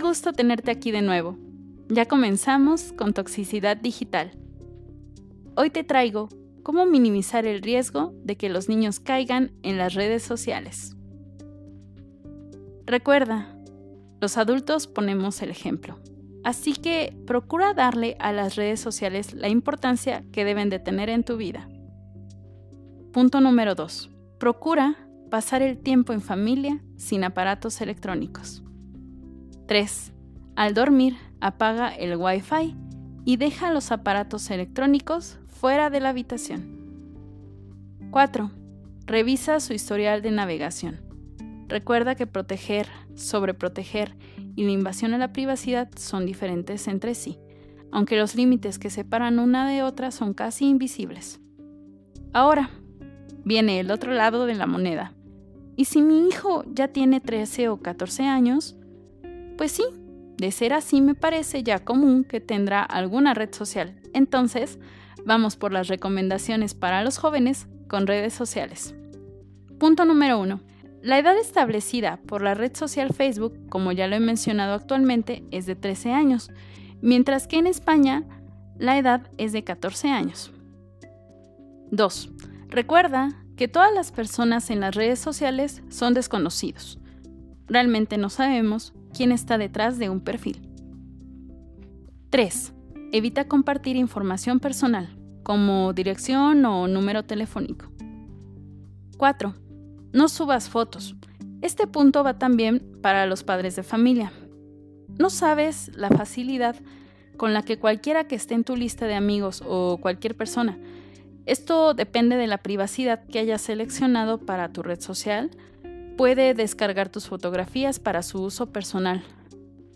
Gusto tenerte aquí de nuevo. Ya comenzamos con toxicidad digital. Hoy te traigo cómo minimizar el riesgo de que los niños caigan en las redes sociales. Recuerda, los adultos ponemos el ejemplo, así que procura darle a las redes sociales la importancia que deben de tener en tu vida. Punto número 2. Procura pasar el tiempo en familia sin aparatos electrónicos. 3. Al dormir, apaga el Wi-Fi y deja los aparatos electrónicos fuera de la habitación. 4. Revisa su historial de navegación. Recuerda que proteger, sobreproteger y la invasión a la privacidad son diferentes entre sí, aunque los límites que separan una de otra son casi invisibles. Ahora, viene el otro lado de la moneda. Y si mi hijo ya tiene 13 o 14 años, pues sí, de ser así me parece ya común que tendrá alguna red social. Entonces, vamos por las recomendaciones para los jóvenes con redes sociales. Punto número 1. La edad establecida por la red social Facebook, como ya lo he mencionado actualmente, es de 13 años, mientras que en España la edad es de 14 años. 2. Recuerda que todas las personas en las redes sociales son desconocidos. Realmente no sabemos quién está detrás de un perfil. 3. Evita compartir información personal, como dirección o número telefónico. 4. No subas fotos. Este punto va también para los padres de familia. No sabes la facilidad con la que cualquiera que esté en tu lista de amigos o cualquier persona esto depende de la privacidad que hayas seleccionado para tu red social. Puede descargar tus fotografías para su uso personal.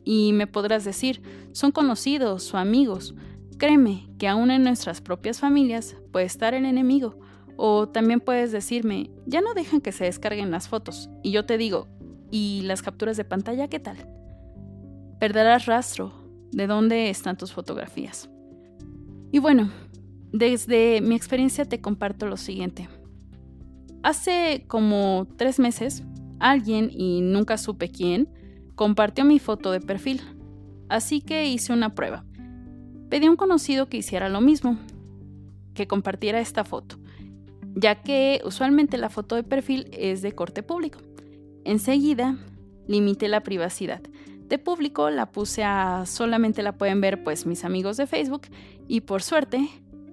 Y me podrás decir, son conocidos o amigos. Créeme que aún en nuestras propias familias puede estar el enemigo. O también puedes decirme, ya no dejan que se descarguen las fotos. Y yo te digo, ¿y las capturas de pantalla qué tal? Perderás rastro de dónde están tus fotografías. Y bueno, desde mi experiencia te comparto lo siguiente. Hace como tres meses, alguien, y nunca supe quién, compartió mi foto de perfil. Así que hice una prueba. Pedí a un conocido que hiciera lo mismo, que compartiera esta foto, ya que usualmente la foto de perfil es de corte público. Enseguida, limité la privacidad. De público la puse a solamente la pueden ver pues mis amigos de Facebook y por suerte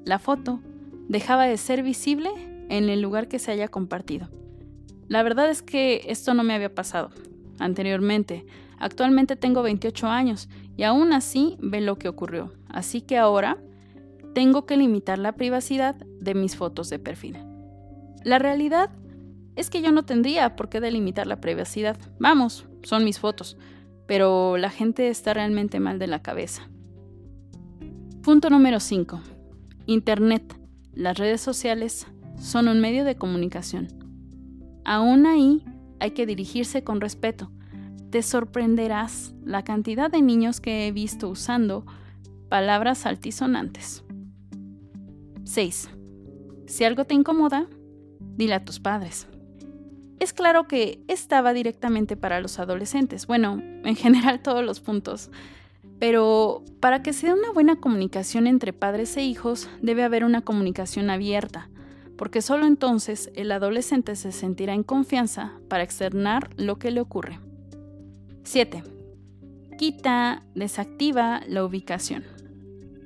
la foto dejaba de ser visible en el lugar que se haya compartido. La verdad es que esto no me había pasado anteriormente. Actualmente tengo 28 años y aún así ve lo que ocurrió. Así que ahora tengo que limitar la privacidad de mis fotos de perfil. La realidad es que yo no tendría por qué delimitar la privacidad. Vamos, son mis fotos. Pero la gente está realmente mal de la cabeza. Punto número 5. Internet, las redes sociales, son un medio de comunicación. Aún ahí hay que dirigirse con respeto. Te sorprenderás la cantidad de niños que he visto usando palabras altisonantes. 6. Si algo te incomoda, dile a tus padres. Es claro que estaba directamente para los adolescentes, bueno, en general todos los puntos, pero para que sea una buena comunicación entre padres e hijos debe haber una comunicación abierta, porque solo entonces el adolescente se sentirá en confianza para externar lo que le ocurre. 7. Quita, desactiva la ubicación.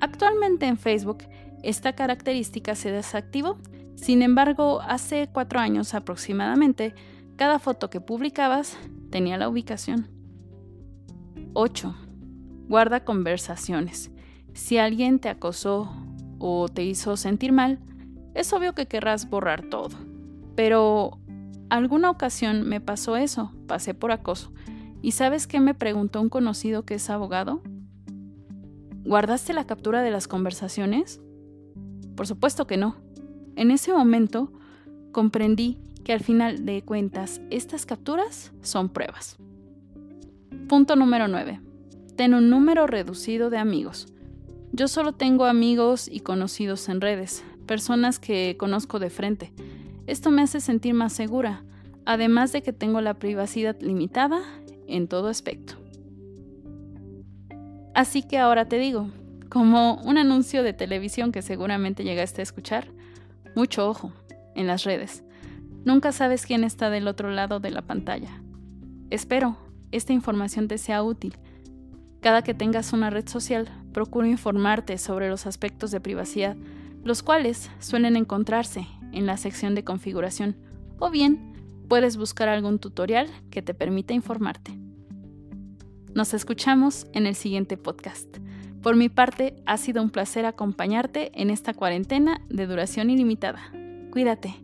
Actualmente en Facebook esta característica se desactivó, sin embargo hace cuatro años aproximadamente cada foto que publicabas tenía la ubicación. 8 Guarda conversaciones. Si alguien te acosó o te hizo sentir mal, es obvio que querrás borrar todo. Pero alguna ocasión me pasó eso, pasé por acoso. ¿Y sabes qué me preguntó un conocido que es abogado? ¿Guardaste la captura de las conversaciones? Por supuesto que no. En ese momento comprendí que al final de cuentas estas capturas son pruebas. Punto número 9 ten un número reducido de amigos. Yo solo tengo amigos y conocidos en redes, personas que conozco de frente. Esto me hace sentir más segura, además de que tengo la privacidad limitada en todo aspecto. Así que ahora te digo, como un anuncio de televisión que seguramente llegaste a escuchar, mucho ojo en las redes. Nunca sabes quién está del otro lado de la pantalla. Espero esta información te sea útil. Cada que tengas una red social, procura informarte sobre los aspectos de privacidad, los cuales suelen encontrarse en la sección de configuración, o bien puedes buscar algún tutorial que te permita informarte. Nos escuchamos en el siguiente podcast. Por mi parte, ha sido un placer acompañarte en esta cuarentena de duración ilimitada. Cuídate.